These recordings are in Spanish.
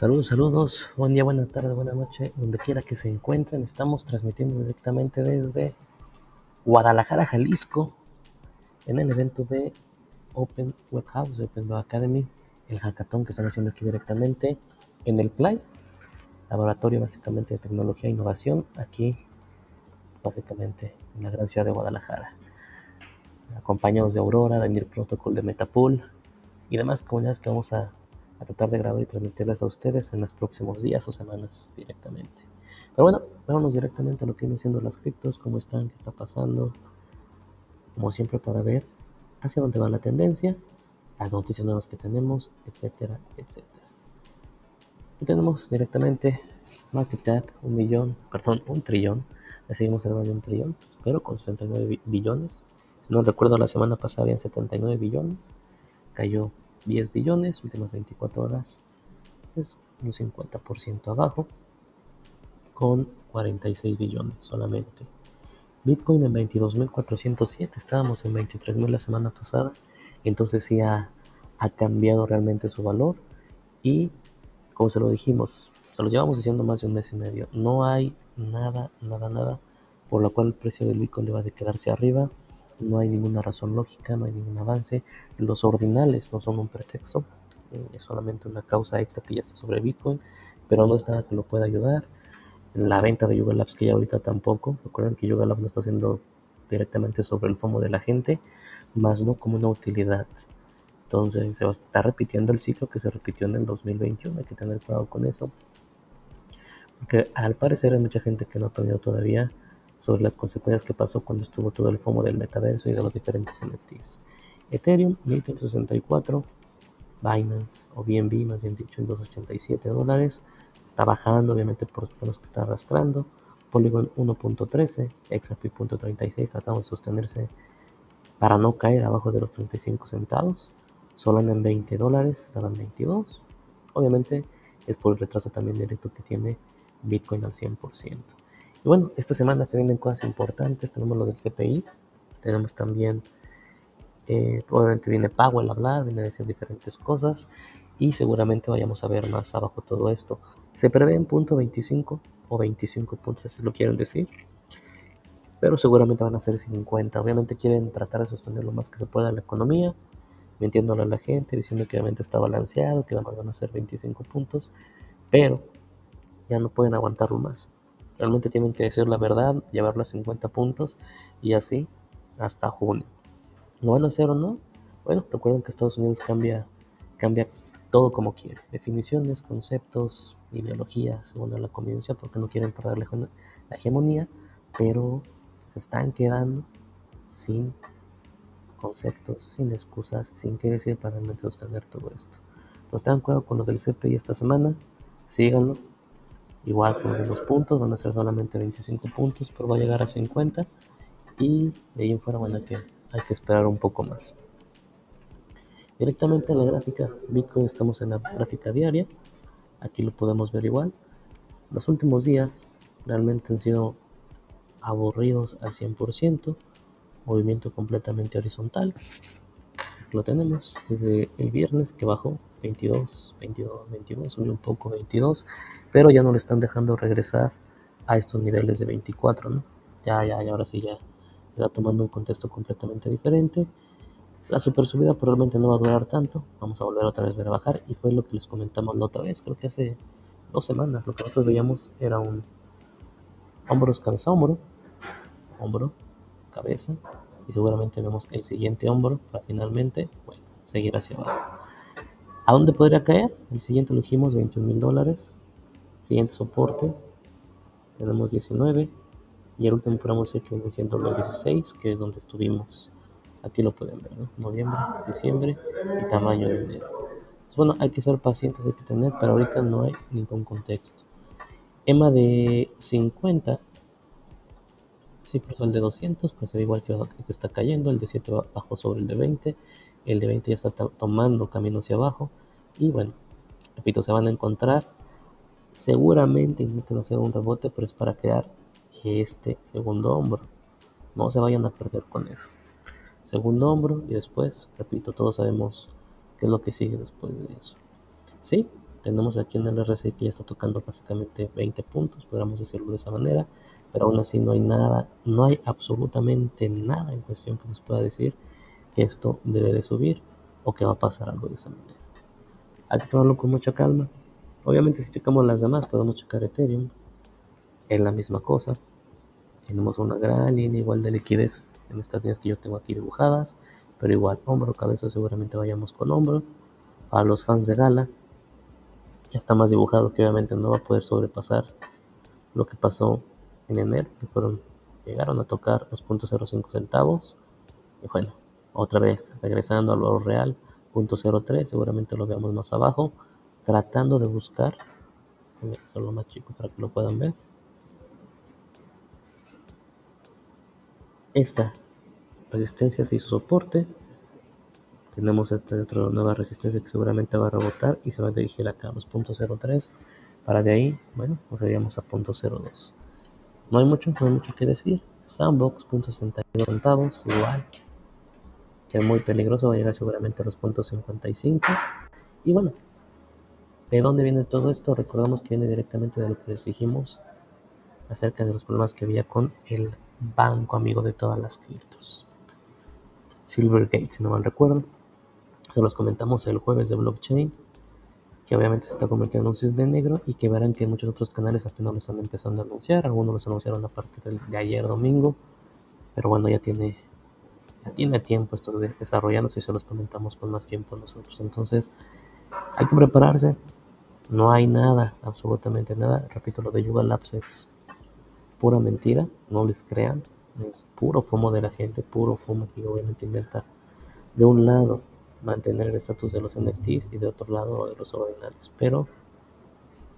Saludos, saludos, buen día, buena tarde, buena noche, donde quiera que se encuentren. Estamos transmitiendo directamente desde Guadalajara, Jalisco, en el evento de Open Web House, Open Web Academy, el hackathon que están haciendo aquí directamente en el Play, laboratorio básicamente de tecnología e innovación, aquí básicamente en la gran ciudad de Guadalajara. Acompañados de Aurora, de Protocol de Metapool y demás comunidades que vamos a a tratar de grabar y transmitirles a ustedes en los próximos días o semanas directamente. Pero bueno, vámonos directamente a lo que vienen siendo las criptos, cómo están, qué está pasando, como siempre para ver hacia dónde va la tendencia, las noticias nuevas que tenemos, etcétera, etcétera. Y tenemos directamente market cap, un millón, perdón, un trillón, le seguimos hablando de un trillón, pero con 69 billones. No recuerdo, la semana pasada habían 79 billones, cayó 10 billones, últimas 24 horas es un 50% abajo, con 46 billones solamente. Bitcoin en 22.407, estábamos en 23.000 la semana pasada, entonces sí ha, ha, cambiado realmente su valor y como se lo dijimos, se lo llevamos diciendo más de un mes y medio, no hay nada, nada, nada por lo cual el precio del Bitcoin deba de quedarse arriba no hay ninguna razón lógica, no hay ningún avance. Los ordinales no son un pretexto, eh, es solamente una causa extra que ya está sobre Bitcoin, pero no es nada que lo pueda ayudar. La venta de Yuga Labs que ya ahorita tampoco, recuerden que Yuga Labs lo está haciendo directamente sobre el FOMO de la gente, más no como una utilidad. Entonces se estar repitiendo el ciclo que se repitió en el 2021, hay que tener cuidado con eso. Porque al parecer hay mucha gente que no ha aprendido todavía sobre las consecuencias que pasó cuando estuvo todo el FOMO del metaverso y de los diferentes NFTs. Ethereum 1164, Binance o BNB más bien dicho en 287 dólares, está bajando obviamente por los que está arrastrando. Polygon 1.13, XRP.36 tratando de sostenerse para no caer abajo de los 35 centavos. Solana en 20 dólares, estaba en 22. Obviamente es por el retraso también directo que tiene Bitcoin al 100%. Y bueno, esta semana se vienen cosas importantes. Tenemos lo del CPI, tenemos también, eh, probablemente viene Powell a hablar, viene a decir diferentes cosas y seguramente vayamos a ver más abajo todo esto. Se prevé en punto 25 o 25 puntos, si lo quieren decir, pero seguramente van a ser 50. Obviamente quieren tratar de sostener lo más que se pueda la economía, mintiéndole a la gente, diciendo que obviamente está balanceado, que además van a ser 25 puntos, pero ya no pueden aguantarlo más. Realmente tienen que decir la verdad, llevarlo a 50 puntos y así hasta junio. ¿Lo van a hacer o no? Bueno, recuerden que Estados Unidos cambia, cambia todo como quiere. Definiciones, conceptos, ideologías, según la conveniencia, porque no quieren perder la hegemonía, pero se están quedando sin conceptos, sin excusas, sin qué decir para realmente sostener todo esto. Entonces tengan cuidado con lo del CPI esta semana, síganlo, igual con los puntos, van a ser solamente 25 puntos, pero va a llegar a 50 y de ahí en fuera bueno que hay que esperar un poco más. Directamente en la gráfica Bitcoin estamos en la gráfica diaria, aquí lo podemos ver igual. Los últimos días realmente han sido aburridos al 100%, movimiento completamente horizontal. lo tenemos desde el viernes que bajó 22, 22, 22, subió un poco 22 pero ya no le están dejando regresar a estos niveles de 24, ¿no? Ya, ya, ya, ahora sí ya está tomando un contexto completamente diferente. La super subida probablemente no va a durar tanto, vamos a volver otra vez a ver bajar y fue lo que les comentamos la otra vez, creo que hace dos semanas, lo que nosotros veíamos era un hombros, cabeza, hombro, hombro, cabeza y seguramente vemos el siguiente hombro para finalmente, bueno, seguir hacia abajo. ¿A dónde podría caer? El siguiente lo dijimos, 21 mil dólares, Siguiente soporte, tenemos 19 y el último podemos decir que viene siendo los 16, que es donde estuvimos. Aquí lo pueden ver, noviembre, diciembre y tamaño de enero. bueno, hay que ser pacientes, hay que tener, pero ahorita no hay ningún contexto. EMA de 50, sí cruzó el de 200, pues se ve igual que, que está cayendo, el de 7 bajó sobre el de 20, el de 20 ya está tomando camino hacia abajo. Y bueno, repito, se van a encontrar Seguramente intenten hacer un rebote, pero es para crear este segundo hombro. No se vayan a perder con eso. Segundo hombro y después, repito, todos sabemos qué es lo que sigue después de eso. ¿Sí? tenemos aquí en el RSI que ya está tocando básicamente 20 puntos, podríamos decirlo de esa manera, pero aún así no hay nada, no hay absolutamente nada en cuestión que nos pueda decir que esto debe de subir o que va a pasar algo de esa manera. Hay que tomarlo con mucha calma. Obviamente si checamos las demás podemos checar Ethereum, es la misma cosa. Tenemos una gran línea igual de liquidez en estas líneas que yo tengo aquí dibujadas, pero igual hombro, cabeza seguramente vayamos con hombro. A los fans de Gala, ya está más dibujado que obviamente no va a poder sobrepasar lo que pasó en enero, que fueron, llegaron a tocar los .05 centavos. Y bueno, otra vez regresando al valor real, .03, seguramente lo veamos más abajo, tratando de buscar, solo más chico para que lo puedan ver. Esta resistencia se hizo soporte, tenemos esta otra nueva resistencia que seguramente va a rebotar y se va a dirigir acá a los .03 para de ahí, bueno, nos iríamos a .02 no hay mucho, no hay mucho que decir. Sandbox, .62 centavos, igual. Que es muy peligroso, va a llegar seguramente a los .55 y bueno, ¿de dónde viene todo esto? Recordamos que viene directamente de lo que les dijimos acerca de los problemas que había con el banco amigo de todas las criptos Silvergate, si no mal recuerdo se los comentamos el jueves de blockchain, que obviamente se está convirtiendo en un cisne negro y que verán que muchos otros canales apenas lo están empezando a anunciar. Algunos los anunciaron a partir de ayer domingo, pero bueno, ya tiene, ya tiene tiempo esto de desarrollándose y se los comentamos con más tiempo nosotros. Entonces, hay que prepararse. No hay nada, absolutamente nada. Repito, lo de Yuga Labs es pura mentira, no les crean. Es puro fumo de la gente, puro fumo que obviamente inventa de un lado mantener el estatus de los NFTs y de otro lado de los ordinales, pero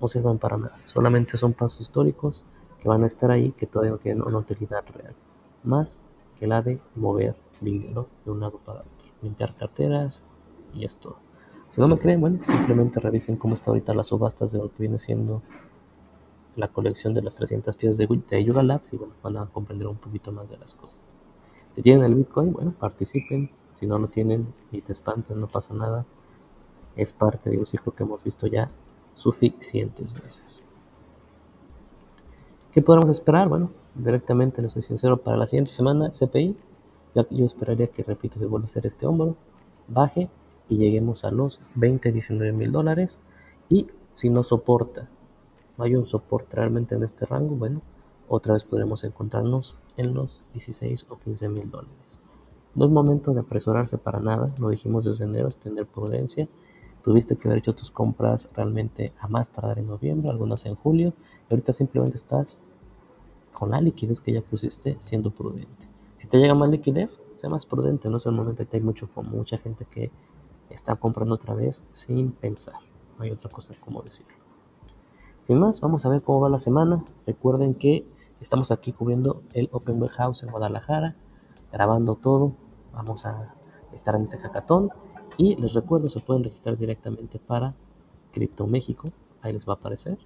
no sirven para nada, solamente son pasos históricos que van a estar ahí que todavía tienen una utilidad real, más que la de mover dinero de un lado para otro, limpiar carteras y esto. Si no me creen, bueno, simplemente revisen cómo está ahorita las subastas de lo que viene siendo la colección de las 300 piezas de, de Yuga Labs y bueno, van a comprender un poquito más de las cosas. Si tienen el Bitcoin, bueno, participen, si no lo tienen y te espantan, no pasa nada. Es parte de un ciclo que hemos visto ya suficientes veces. ¿Qué podemos esperar? Bueno, directamente, les soy sincero, para la siguiente semana, CPI, ya yo esperaría que, repito, se vuelva a hacer este hombro, baje lleguemos a los 20, 19 mil dólares. Y si no soporta, no hay un soporte realmente en este rango, bueno, otra vez podremos encontrarnos en los 16 o 15 mil dólares. No es momento de apresurarse para nada, lo dijimos desde enero, es tener prudencia. Tuviste que haber hecho tus compras realmente a más tardar en noviembre, algunas en julio, y ahorita simplemente estás con la liquidez que ya pusiste siendo prudente. Si te llega más liquidez, sea más prudente, no es el momento que hay mucho mucha gente que está comprando otra vez sin pensar. No hay otra cosa como decirlo. Sin más, vamos a ver cómo va la semana. Recuerden que estamos aquí cubriendo el Open Warehouse en Guadalajara, grabando todo. Vamos a estar en este hackathon. Y les recuerdo se pueden registrar directamente para Crypto México. Ahí les va a aparecer.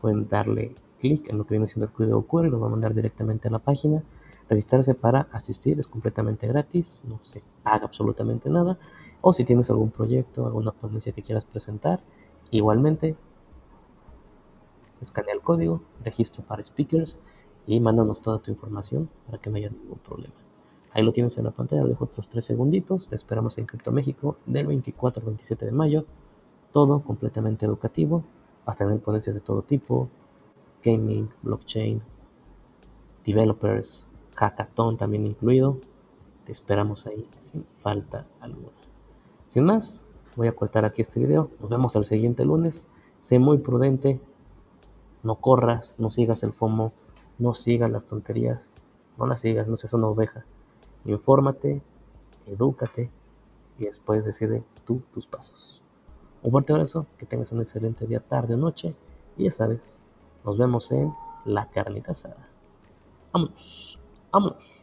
Pueden darle clic en lo que viene siendo el código QR y lo va a mandar directamente a la página. Registrarse para asistir es completamente gratis. No se paga absolutamente nada o si tienes algún proyecto alguna ponencia que quieras presentar igualmente escanea el código registro para speakers y mándanos toda tu información para que no haya ningún problema Ahí lo tienes en la pantalla, dejo otros 3 segunditos. Te esperamos en Crypto México del 24 al 27 de mayo. Todo completamente educativo. Vas a tener ponencias de todo tipo: gaming, blockchain, developers, hackathon también incluido. Te esperamos ahí sin falta alguna. Sin más, voy a cortar aquí este video. Nos vemos el siguiente lunes. Sé muy prudente. No corras, no sigas el FOMO, no sigas las tonterías. No las sigas, no seas una oveja. Infórmate, edúcate y después decide tú tus pasos. Un fuerte abrazo, que tengas un excelente día, tarde o noche y ya sabes, nos vemos en la carnita asada. Vámonos, vámonos.